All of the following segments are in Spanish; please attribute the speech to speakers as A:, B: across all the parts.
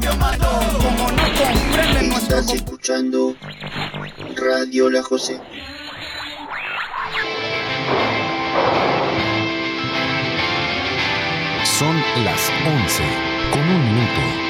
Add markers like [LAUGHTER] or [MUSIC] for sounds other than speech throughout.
A: yo mato. Como no comprenden nuestro
B: Estás escuchando Radio La José.
C: Son las 11 con un minuto.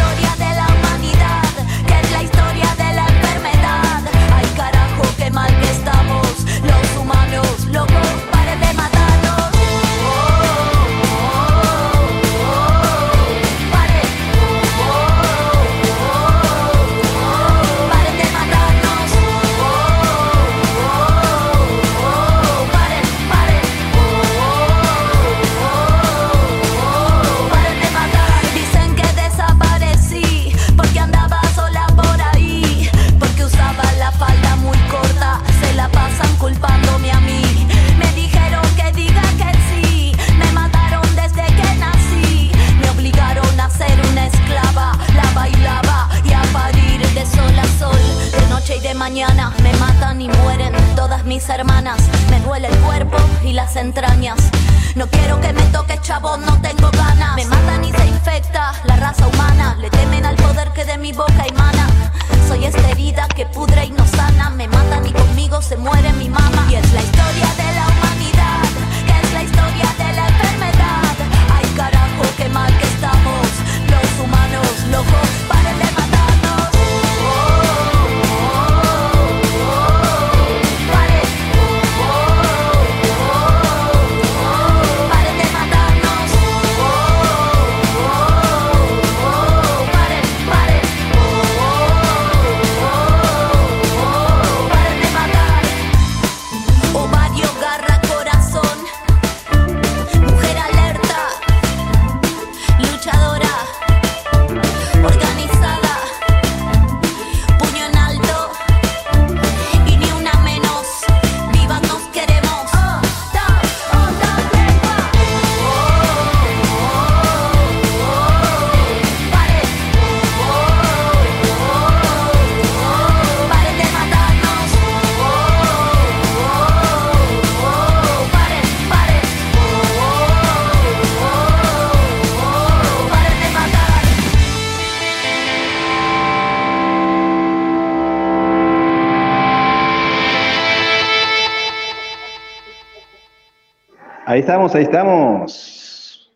D: Ahí estamos,
E: ahí estamos.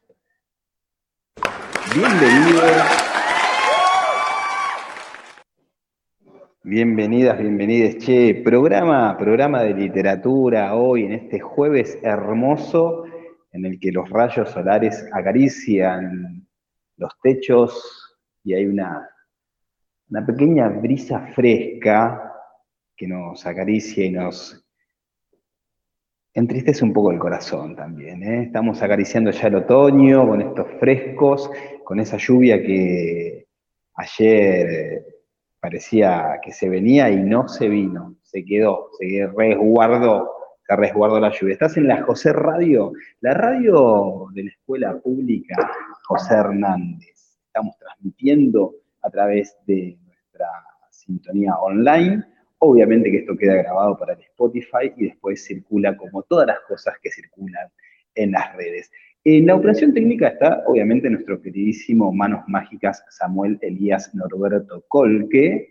E: Bienvenidos. Bienvenidas, bienvenidos. Che, programa, programa de literatura hoy en este jueves hermoso en el que los rayos solares acarician los techos y hay una, una pequeña brisa fresca que nos acaricia y nos entristece un poco el corazón también. ¿eh? Estamos acariciando ya el otoño con estos frescos, con esa lluvia que ayer eh, parecía que se venía y no se vino, se quedó, se resguardó, se resguardó la lluvia. Estás en la José Radio, la radio de la Escuela Pública José Hernández. Estamos transmitiendo a través de nuestra sintonía online. Obviamente que esto queda grabado para el Spotify y después circula como todas las cosas que circulan en las redes. En la operación técnica está, obviamente, nuestro queridísimo Manos Mágicas Samuel Elías Norberto Colque,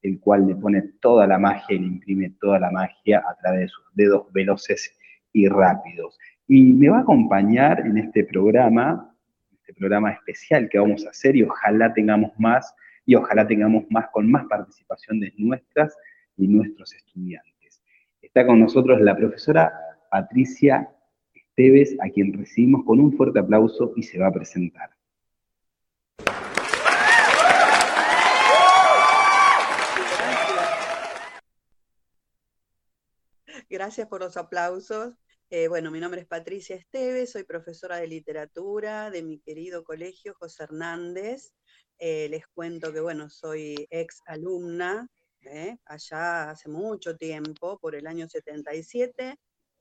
E: el cual le pone toda la magia y le imprime toda la magia a través de sus dedos veloces y rápidos. Y me va a acompañar en este programa, este programa especial que vamos a hacer y ojalá tengamos más, y ojalá tengamos más con más participación de nuestras y nuestros estudiantes. Está con nosotros la profesora Patricia Esteves, a quien recibimos con un fuerte aplauso y se va a presentar.
F: Gracias por los aplausos. Eh, bueno, mi nombre es Patricia Esteves, soy profesora de literatura de mi querido colegio José Hernández. Eh, les cuento que, bueno, soy ex alumna, eh, allá hace mucho tiempo, por el año 77.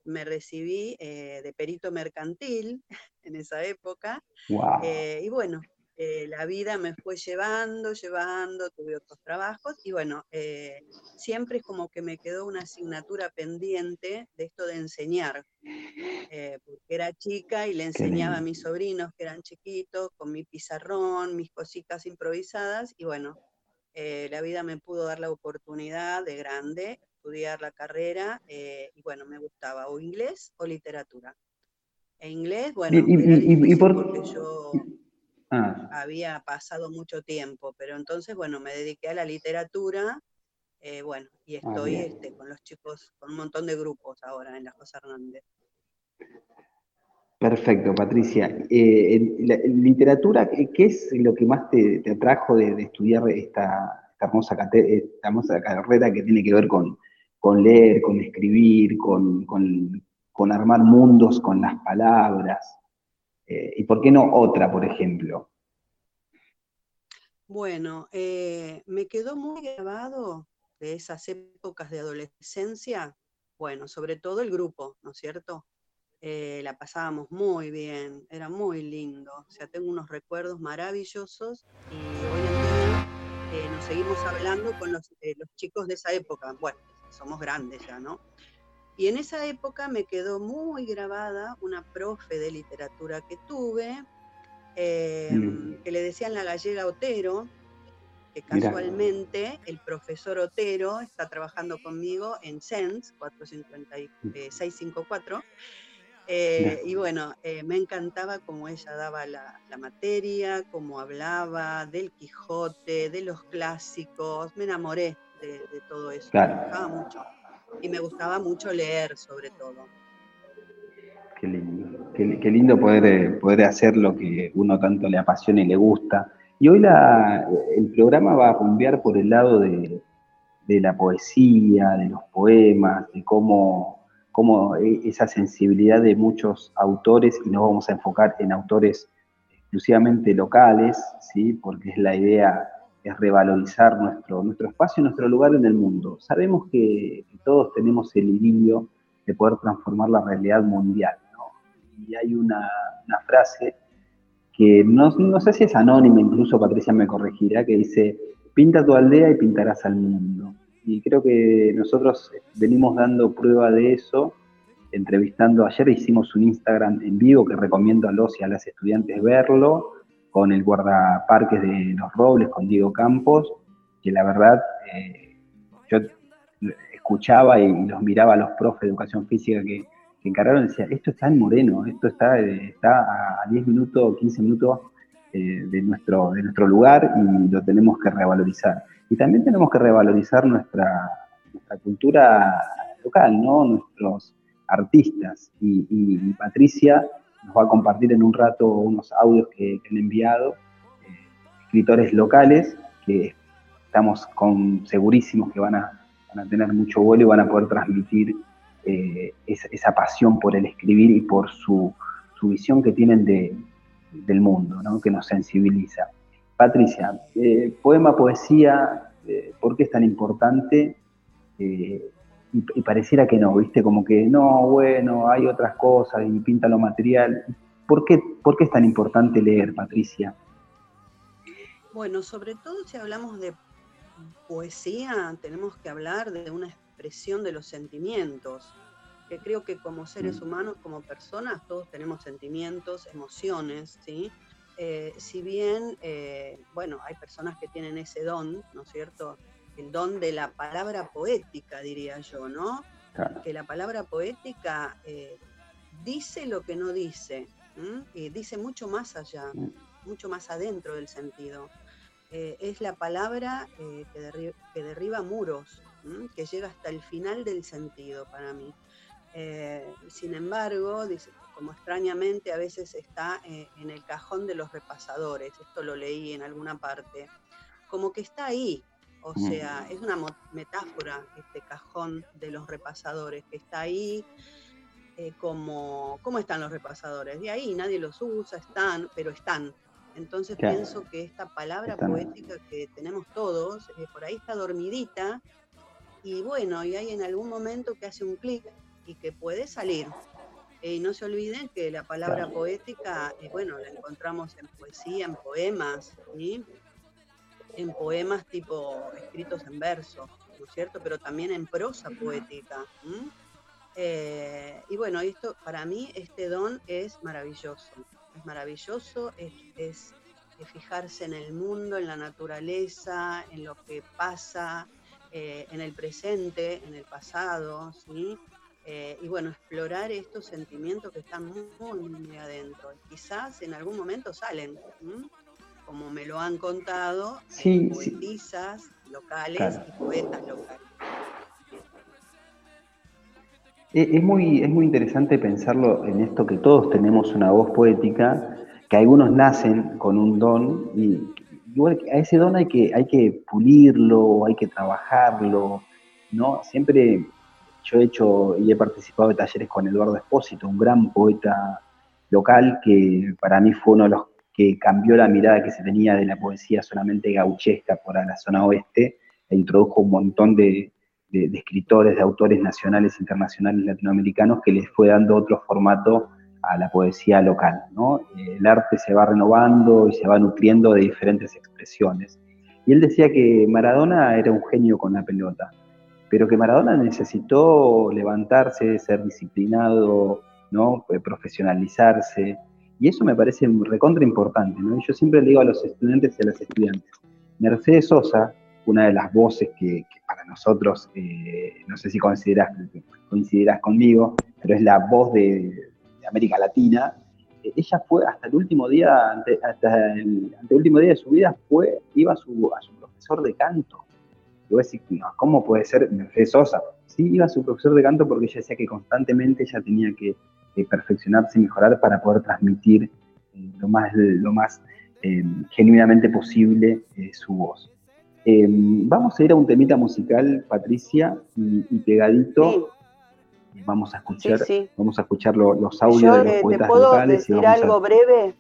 F: Me recibí de perito mercantil [LAUGHS] en esa época. y bueno, eh, la vida me fue llevando, llevando, tuve otros trabajos y bueno, eh, siempre es como que me quedó una asignatura pendiente de esto de enseñar, eh, porque era chica y le enseñaba a mis sobrinos que eran chiquitos con mi pizarrón, mis cositas improvisadas y bueno, la vida me pudo dar la oportunidad de grande estudiar la carrera y bueno, me gustaba o inglés o literatura. E inglés, bueno, y, porque yo Ah. Había pasado mucho tiempo, pero entonces, bueno, me dediqué a la literatura, eh, bueno, y ah, estoy este, con los chicos, con un montón de grupos ahora en la José Hernández.
E: Perfecto, Patricia. Eh, la, literatura, ¿qué es lo que más te, atrajo de, estudiar esta, hermosa, carrera que tiene que ver con, leer, con escribir, con, con armar mundos con las palabras? Eh, ¿Y por qué no otra, por ejemplo?
F: Bueno, eh, me quedó muy grabado de esas épocas de adolescencia, bueno, sobre todo el grupo, ¿no es cierto? Eh, la pasábamos muy bien, era muy lindo, o sea, tengo unos recuerdos maravillosos y hoy en día nos seguimos hablando con los, los chicos de esa época, bueno, somos grandes ya, ¿no? Y en esa época me quedó muy grabada una profe de literatura que tuve, eh, mm. que le decían la gallega Otero, que casualmente el profesor Otero está trabajando conmigo en SENS 45654. Eh, y bueno, eh, me encantaba cómo ella daba la, materia, cómo hablaba del Quijote, de los clásicos. Me enamoré de, todo eso. Me gustaba mucho y me gustaba mucho leer sobre todo.
E: Qué lindo, qué, lindo poder, eh, poder hacer lo que uno tanto le apasiona y le gusta. Y hoy el programa va a rumbear por el lado de, la poesía, de los poemas, de cómo, cómo e, esa sensibilidad de muchos autores, y nos vamos a enfocar en autores exclusivamente locales, ¿sí? porque es la idea es revalorizar nuestro, nuestro espacio y nuestro lugar en el mundo. Sabemos que, todos tenemos el idilio de poder transformar la realidad mundial. Y hay una, frase que no, no, sé si es anónima, incluso Patricia me corregirá, que dice, pinta tu aldea y pintarás al mundo. Y creo que nosotros venimos dando prueba de eso, entrevistando, ayer hicimos un Instagram en vivo que recomiendo a los y a las estudiantes verlo, con el guardaparques de Los Robles, con Diego Campos, que la verdad eh, yo escuchaba y los miraba a los profes de educación física que, encargaron y decía, esto está en Moreno, esto está, está a 10 minutos, 15 minutos eh, de, nuestro, de nuestro lugar y lo tenemos que revalorizar. Y también tenemos que revalorizar nuestra, cultura local, ¿no? Nuestros artistas. y Patricia nos va a compartir en un rato unos audios que, han enviado eh, escritores locales que estamos segurísimos que van a, tener mucho vuelo y van a poder transmitir eh, esa, pasión por el escribir y por su, visión que tienen del mundo, que nos sensibiliza. Patricia, eh, poema, poesía, ¿por qué es tan importante? Y, pareciera que no, ¿viste? Como que no, bueno, hay otras cosas y pinta lo material. ¿Por qué, ¿Por qué es tan importante leer, Patricia?
F: Bueno, sobre todo si hablamos de poesía, tenemos que hablar de una expresión de los sentimientos, que creo que como seres mm. humanos, como personas, todos tenemos sentimientos, emociones, ¿sí? Eh, si bien, eh, bueno, hay personas que tienen ese don, ¿no es cierto?, el don de la palabra poética, diría yo, ¿no? Que la palabra poética eh, dice lo que no dice, y dice mucho más allá, mm. mucho más adentro del sentido. Eh, es la palabra eh, que, derriba muros, que llega hasta el final del sentido para mí. sin embargo, dice, como extrañamente a veces está eh, en el cajón de los repasadores, esto lo leí en alguna parte, como que está ahí, o sea, es una metáfora este cajón de los repasadores, que está ahí eh, como, ¿cómo están los repasadores? De ahí nadie los usa, están, pero están. Entonces
E: Claro.
F: pienso que esta palabra
E: Están.
F: poética que tenemos todos, eh, por ahí está dormidita, y bueno, y hay en algún momento que hace un clic y que puede salir. Eh, y no se olviden que la palabra
E: Claro.
F: poética, bueno, la encontramos en poesía, en poemas, ¿sí? En poemas tipo escritos en verso, ¿no es cierto? Pero también en prosa poética. Eh, y bueno, esto para mí este don es maravilloso, es maravilloso, es, es- es fijarse en el mundo, en la naturaleza, en lo que pasa, eh, en el presente, en el pasado, ¿sí? Eh, y bueno, explorar estos sentimientos que están muy, muy, adentro. Quizás en algún momento salen, ¿m? Como me lo han contado,
E: Sí, sí.
F: poetisas locales
E: Claro.
F: y poetas locales.
E: Es, es muy, es muy interesante pensarlo en esto que todos tenemos una voz poética, que algunos nacen con un don y igual a ese don hay que, hay que pulirlo, hay que trabajarlo, ¿no? Siempre yo he hecho y he participado de talleres con Eduardo Espósito, un gran poeta local que para mí fue uno de los que cambió la mirada que se tenía de la poesía solamente gauchesca por la zona oeste e introdujo un montón de, escritores, de autores nacionales, internacionales, latinoamericanos, que les fue dando otro formato a la poesía local. ¿no? El arte se va renovando y se va nutriendo de diferentes expresiones. Y él decía que Maradona era un genio con la pelota, pero que Maradona necesitó levantarse, ser disciplinado, ¿no? profesionalizarse, y eso me parece recontra importante. ¿no? Yo siempre le digo a los estudiantes y a las estudiantes, Mercedes Sosa, una de las voces que, para nosotros, eh, no sé si consideras, coincidirás conmigo, pero es la voz de, América Latina. Eh, ella fue hasta el último día, hasta el, ante último día de su vida, fue, iba a su, a su profesor de canto. Y voy a decir, no, ¿cómo puede ser Mercedes Sosa? Sí, iba a su profesor de canto porque ella decía que constantemente ella tenía que, que perfeccionarse y mejorar para poder transmitir eh, lo más, lo más eh, genuinamente posible eh, su voz. Eh, vamos a ir a un temita musical, Patricia, y, y pegadito
F: Sí,
E: vamos a escuchar,
F: sí.
E: vamos a escuchar lo- los audios
F: Yo
E: de los
F: eh, te
E: poetas
F: puedo
E: locales y
F: decir
E: a-
F: algo breve,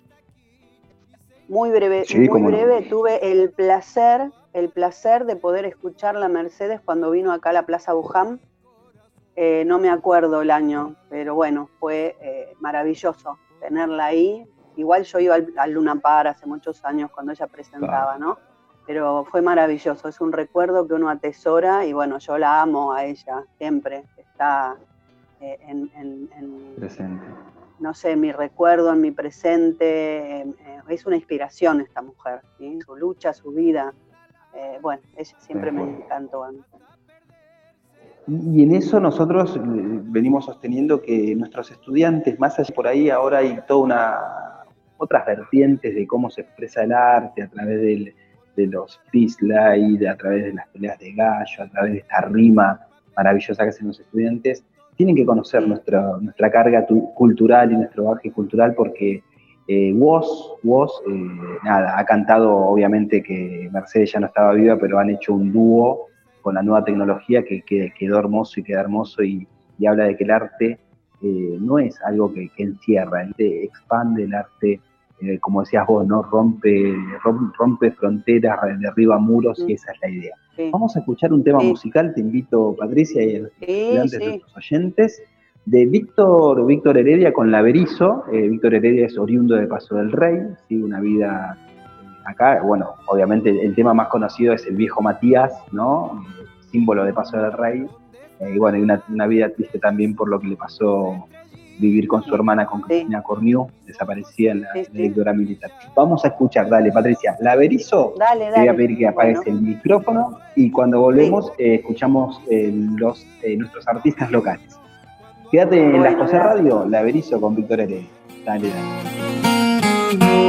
F: muy breve, muy
E: no.
F: breve. Tuve el placer, el placer de poder escucharla a Mercedes cuando vino acá a la Plaza Buján. Eh, no me acuerdo el año, pero bueno, fue eh, maravilloso tenerla ahí. Igual yo iba al, al Luna Par hace muchos años cuando ella presentaba, ¿no? Pero fue maravilloso, es un recuerdo que uno atesora y bueno, yo la amo a ella siempre, está eh, en- en- en,
E: presente.
F: no sé, mi recuerdo, en mi presente. eh, es una inspiración esta mujer, ¿sí? su lucha, su vida. bueno, ella siempre me encantó. a mí.
E: Y en eso nosotros eh, venimos sosteniendo que nuestros estudiantes, más allá por ahí, ahora hay toda una otras vertientes de cómo se expresa el arte a través del- de los freestyle, a través de las peleas de gallo, a través de esta rima maravillosa que hacen los estudiantes, tienen que conocer nuestra, nuestra carga tu- cultural y nuestro bagaje cultural porque eh, Woz, Woz, eh, nada, ha cantado obviamente que Mercedes ya no estaba viva, pero han hecho un dúo con la nueva tecnología que, que- quedó hermoso y queda hermoso y, y habla de que el arte eh, no es algo que, que encierra, el arte expande, el arte, eh, como decías vos, ¿no? rompe, rom- rompe fronteras, derriba muros y esa es la idea.
F: Sí,
E: Vamos a escuchar un tema
F: Sí.
E: musical, te invito Patricia y a los
F: sí,
E: estudiantes,
F: sí.
E: nuestros oyentes, de Víctor, Víctor Heredia con Laberizo. Eh, Víctor Heredia es oriundo de Paso del Rey, sigue una vida acá. Bueno, obviamente el, el tema más conocido es el viejo Matías, ¿no? Símbolo de Paso del Rey. Eh, y bueno, y una, una vida triste también por lo que le pasó vivir con su hermana, con Cristina Corniú, desaparecida en la,
F: Sí,
E: la
F: sí.
E: dictadura militar. Vamos a escuchar, dale, Patricia, Laberizo.
F: Dale,
E: Te voy a
F: dale.
E: pedir que apagues
F: Bueno,
E: el micrófono y cuando volvemos eh, escuchamos eh, los, nuestros artistas locales. Quédate en la José
F: gracias.
E: Radio, La Berizo con Víctor Heredia. Dale, dale.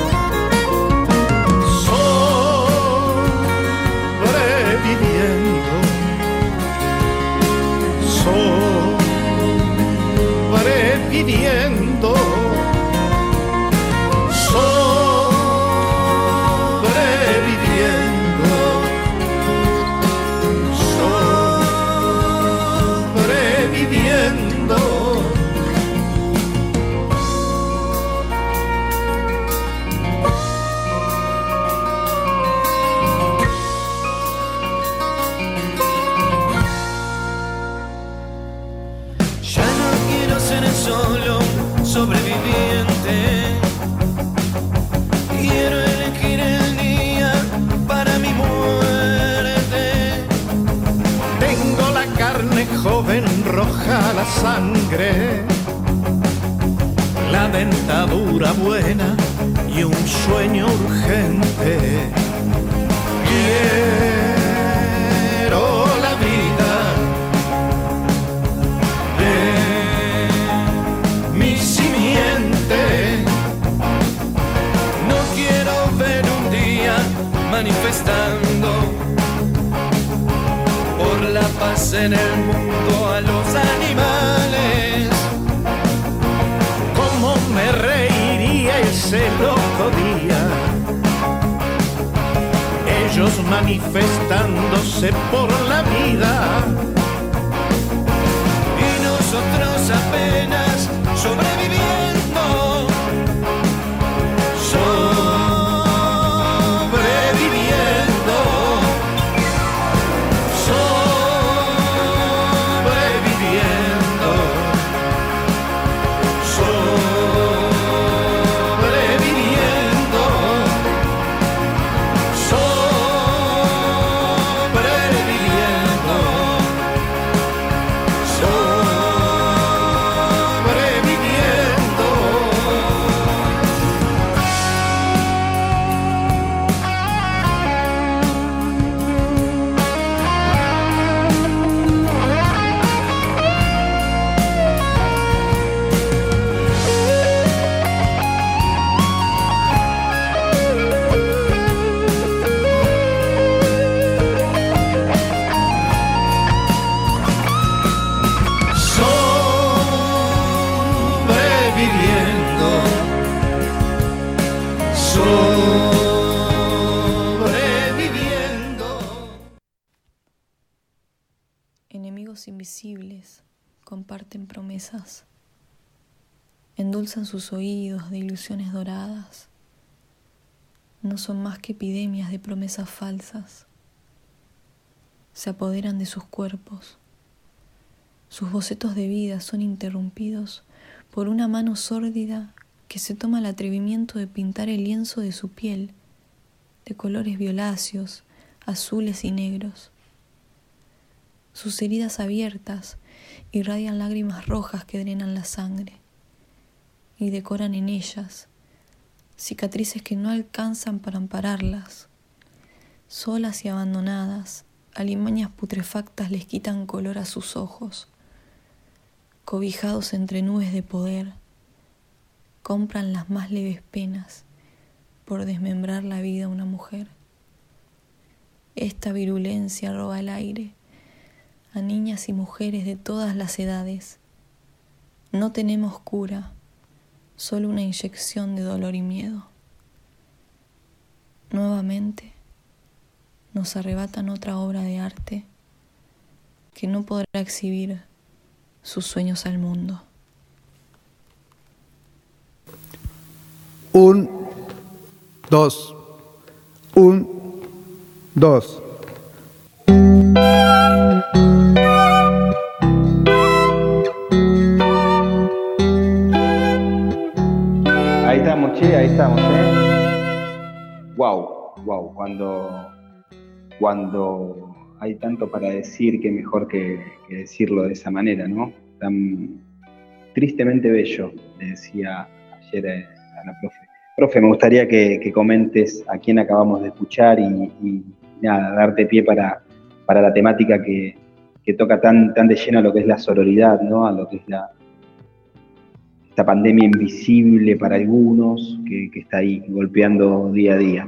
G: La sangre, la dentadura buena y un sueño urgente. Quiero la vida de mi simiente.
H: No quiero ver un día manifestando por la paz en el mundo a
G: ese loco día. Ellos manifestándose por la vida.
H: y nosotros apenas sobreviviendo.
I: Labios invisibles comparten promesas, endulzan sus oídos de ilusiones doradas. No son más que epidemias de promesas falsas. Se apoderan de sus cuerpos. Sus bocetos de vida son interrumpidos por una mano sórdida que se toma el atrevimiento de pintar el lienzo de su piel de colores violáceos, azules y negros. Sus heridas abiertas irradian lágrimas rojas que drenan la sangre y decoran en ellas cicatrices que no alcanzan para ampararlas. Solas y abandonadas, alimañas putrefactas les quitan color a sus ojos. Cobijados entre nubes de poder, compran las más leves penas por desmembrar la vida a una mujer. Esta virulencia roba el aire a niñas y mujeres de todas las edades. No tenemos cura, solo una inyección de dolor y miedo. Nuevamente nos arrebatan otra obra de arte que no podrá exhibir sus sueños al mundo.
J: Un dos, un, dos.
E: Wow, wow, cuando, cuando hay tanto para decir, que mejor que, que decirlo de esa manera, ¿no? Tan tristemente bello, le decía ayer a la profe Profe, me gustaría que, comentes a quién acabamos de escuchar y, nada, darte pie para, para la temática que, toca tan, tan de lleno a lo que es la sororidad, ¿no? a lo que es la, esta pandemia invisible para algunos que, está ahí golpeando día a día.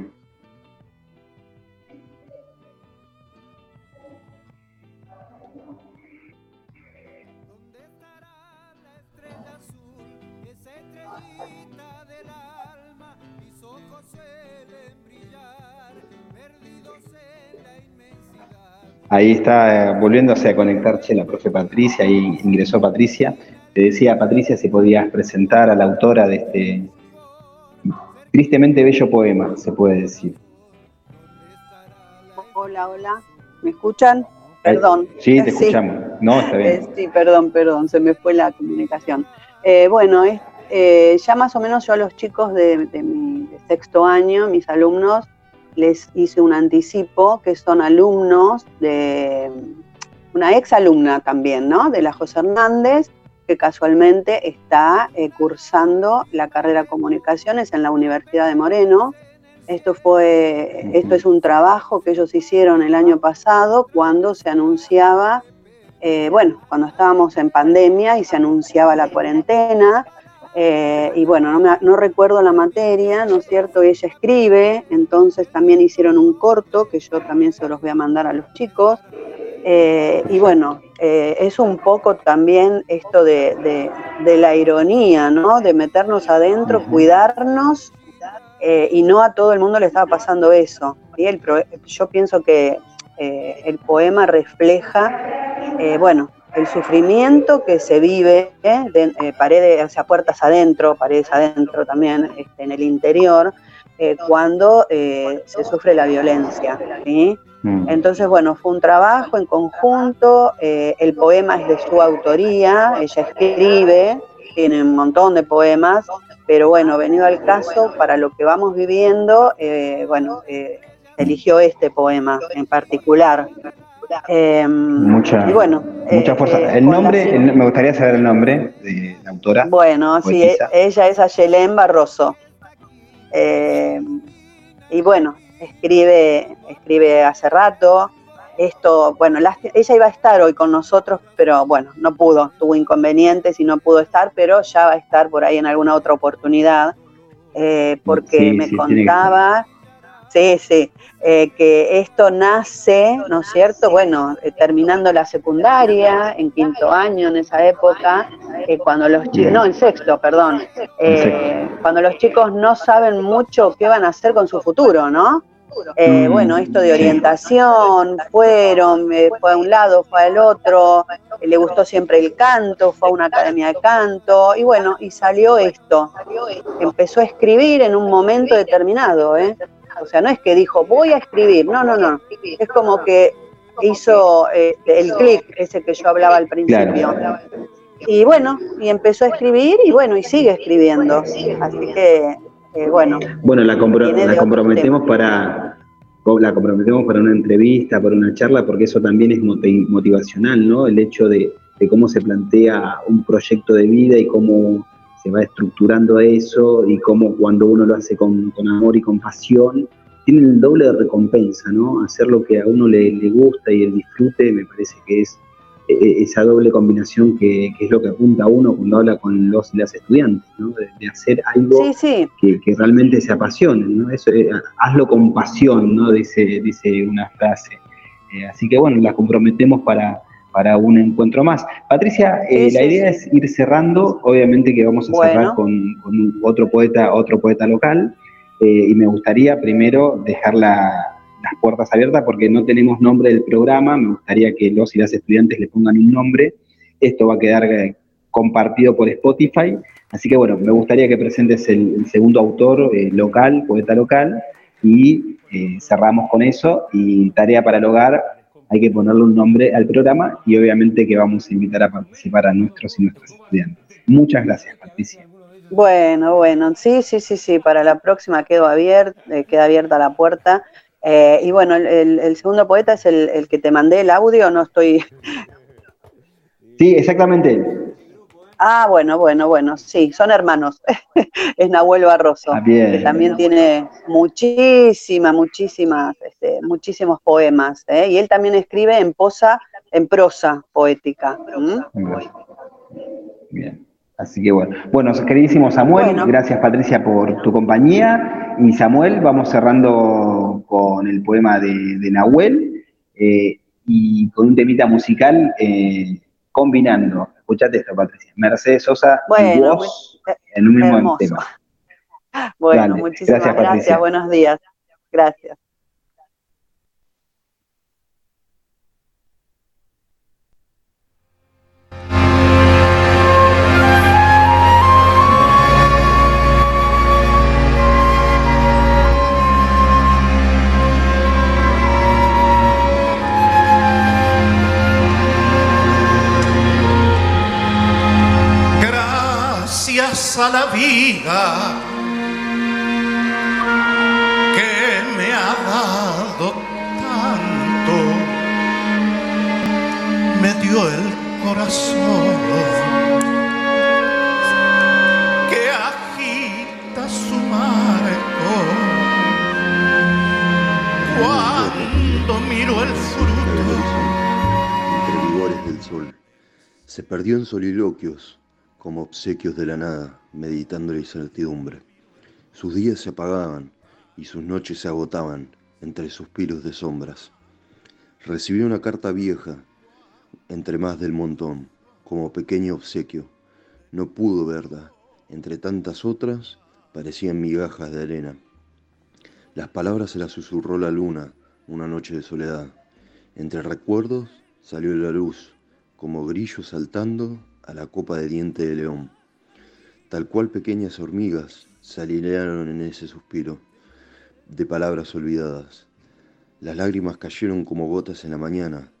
E: Ahí está eh, volviéndose a conectarse la profe Patricia, ahí ingresó Patricia. Te decía Patricia si podías presentar a la autora de este tristemente bello poema, se puede decir.
F: Hola, hola, ¿me escuchan? Perdón.
E: Sí, te [LAUGHS] escuchamos. No, está bien.
F: Eh, sí, perdón, perdón, se me fue la comunicación. Eh, bueno, ya más o menos yo a los chicos de, de mi sexto año, mis alumnos, les hice un anticipo, que son alumnos de una ex alumna también, ¿no? De la José Hernández, que casualmente está eh, cursando la carrera de comunicaciones en la Universidad de Moreno. Esto fue, esto es un trabajo que ellos hicieron el año pasado cuando se anunciaba, eh, bueno, cuando estábamos en pandemia y se anunciaba la cuarentena, eh, y bueno, no, recuerdo la materia, ¿no es cierto? Ella escribe, entonces también hicieron un corto que yo también se los voy a mandar a los chicos. Eh, y bueno, eh, es un poco también esto de, la ironía, ¿no? De meternos adentro, cuidarnos, y no a todo el mundo le estaba pasando eso. Y el, yo pienso que el poema refleja, bueno, el sufrimiento que se vive, ¿eh? eh, paredes, o sea, puertas adentro, paredes adentro también, este, en el interior, eh, cuando se sufre la violencia. Mm. Entonces, bueno, fue un trabajo en conjunto, el poema es de su autoría, ella escribe, tiene un montón de poemas, pero bueno, venido al caso, para lo que vamos viviendo, bueno, eligió este poema en particular.
E: Em, mucha, bueno, mucha eh, fuerza. Eh, el nombre, me gustaría saber el nombre de la autora.
F: Bueno, sí, ella es Ayelén Barroso. Em, y bueno, escribe, escribe hace rato. Esto, bueno, ella iba a estar hoy con nosotros, pero bueno, no pudo, tuvo inconvenientes y no pudo estar, pero ya va a estar por ahí en alguna otra oportunidad, eh, porque me contaba Sí, sí, eh, que esto nace, ¿no es cierto? Bueno, eh, terminando la secundaria, en quinto año en esa época, eh, cuando los chicos, no, en sexto, perdón, cuando los chicos no saben mucho qué van a hacer con su futuro, ¿no? Eh, bueno, esto de orientación, fueron, eh, fue a un lado, fue al otro, eh, le gustó siempre el canto, fue a una academia de canto, y bueno, y salió esto. Empezó a escribir en un momento determinado, ¿eh? O sea, no es que dijo, voy a escribir, no, no, no. Es como que hizo el clic, ese que yo hablaba al principio. Y bueno, y empezó a escribir y bueno, y sigue escribiendo. Así que, eh, bueno.
E: Bueno, la, la comprometemos para la comprometemos para una entrevista, para una charla, porque eso también es motivacional, ¿no? El hecho de, cómo se plantea un proyecto de vida y cómo se va estructurando eso y cómo cuando uno lo hace con, amor y con pasión, tiene el doble de recompensa, ¿no? Hacer lo que a uno le, le gusta y el disfrute me parece que es esa doble combinación que, es lo que apunta uno cuando habla con los y las estudiantes, ¿no? de, hacer algo Que, realmente se apasione, ¿no? Eso, eh, hazlo con pasión, ¿no? dice, dice una frase. Eh, así que bueno, la comprometemos para, para un encuentro más. Patricia, la idea es ir cerrando, obviamente que vamos a cerrar con, otro poeta, otro poeta local, y me gustaría primero dejar la, las puertas abiertas porque no tenemos nombre del programa, me gustaría que los y las estudiantes le pongan un nombre, esto va a quedar eh, compartido por Spotify, así que bueno, me gustaría que presentes el, segundo autor eh, local, poeta local, y eh, cerramos con eso, y tarea para el hogar, hay que ponerle un nombre al programa. Y obviamente que vamos a invitar a participar a nuestros y nuestras estudiantes. Muchas gracias, Patricia.
F: Bueno, bueno, sí, sí, sí, sí, para la próxima quedo abierta, queda abierta la puerta. Eh, y bueno, el, segundo poeta es el, que te mandé el audio, no estoy... [LAUGHS]
E: Sí, exactamente.
F: Ah, bueno, bueno, bueno, sí, son hermanos. [LAUGHS] es Nahuel Barroso, ah, que también tiene muchísimas, muchísimas, este, muchísimos poemas. ¿eh? Y él también escribe en posa, en prosa poética.
E: Bien. Así que bueno, bueno, queridísimo Samuel, gracias Patricia por tu compañía. Y Samuel, vamos cerrando con el poema de, Nahuel eh, y con un temita musical eh, combinando. Escuchate esto, Patricia. Mercedes Sosa y vos en un mismo tema.
F: Bueno, muchísimas gracias, buenos días. Gracias.
G: A la vida que me ha dado tanto, me dio el corazón que agita su marco. Cuando miro el fruto.
K: Entre vigores del sol, se perdió en soliloquios como obsequios de la nada, meditando la incertidumbre. Sus días se apagaban y sus noches se agotaban entre suspiros de sombras. Recibió una carta vieja entre más del montón, como pequeño obsequio. No pudo verla. Entre tantas otras parecían migajas de arena. Las palabras se las susurró la luna una noche de soledad. Entre recuerdos salió la luz, como grillo saltando a la copa de diente de león. Tal cual pequeñas hormigas se alinearon en ese suspiro de palabras olvidadas. Las lágrimas cayeron como gotas en la mañana,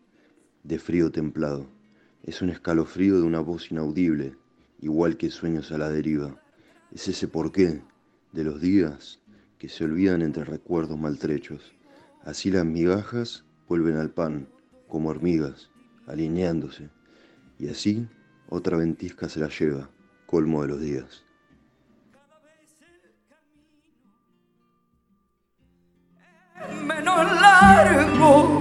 K: de frío templado. Es un escalofrío de una voz inaudible, igual que sueños a la deriva. Es ese porqué de los días que se olvidan entre recuerdos maltrechos. Así las migajas vuelven al pan, como hormigas, alineándose. Y así otra ventisca se la lleva, colmo de los días.
L: Menos largo,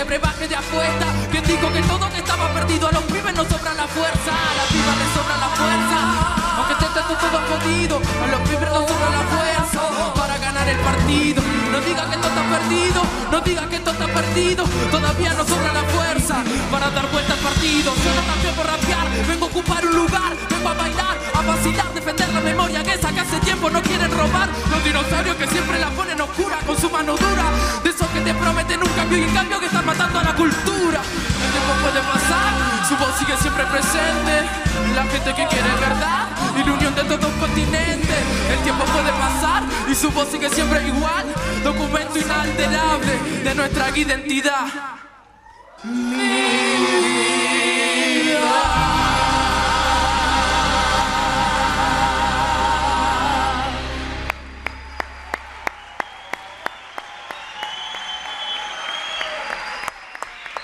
M: este brebaje de apuesta. Que dijo que todo que estaba perdido a los pibes nos sobra la fuerza. A las pibas les sobra la fuerza. Aunque esté todo jodido, a los pibes nos sobra la fuerza para ganar el partido. No diga que esto está perdido, no diga que esto está perdido. Todavía nos sobra la fuerza para dar vuelta al partido. Yo no cambié por rapear, vengo a ocupar un lugar, vengo a bailar, a vacilar, defender la memoria que esa que hace tiempo no quieren robar. Los dinosaurios que siempre la ponen oscura con su mano dura. Te prometen un cambio y en cambio que están matando a la cultura. El tiempo puede pasar, su voz sigue siempre presente. La gente que quiere verdad y la unión de todos los continentes. El tiempo puede pasar y su voz sigue siempre igual. Documento inalterable de nuestra identidad. Mi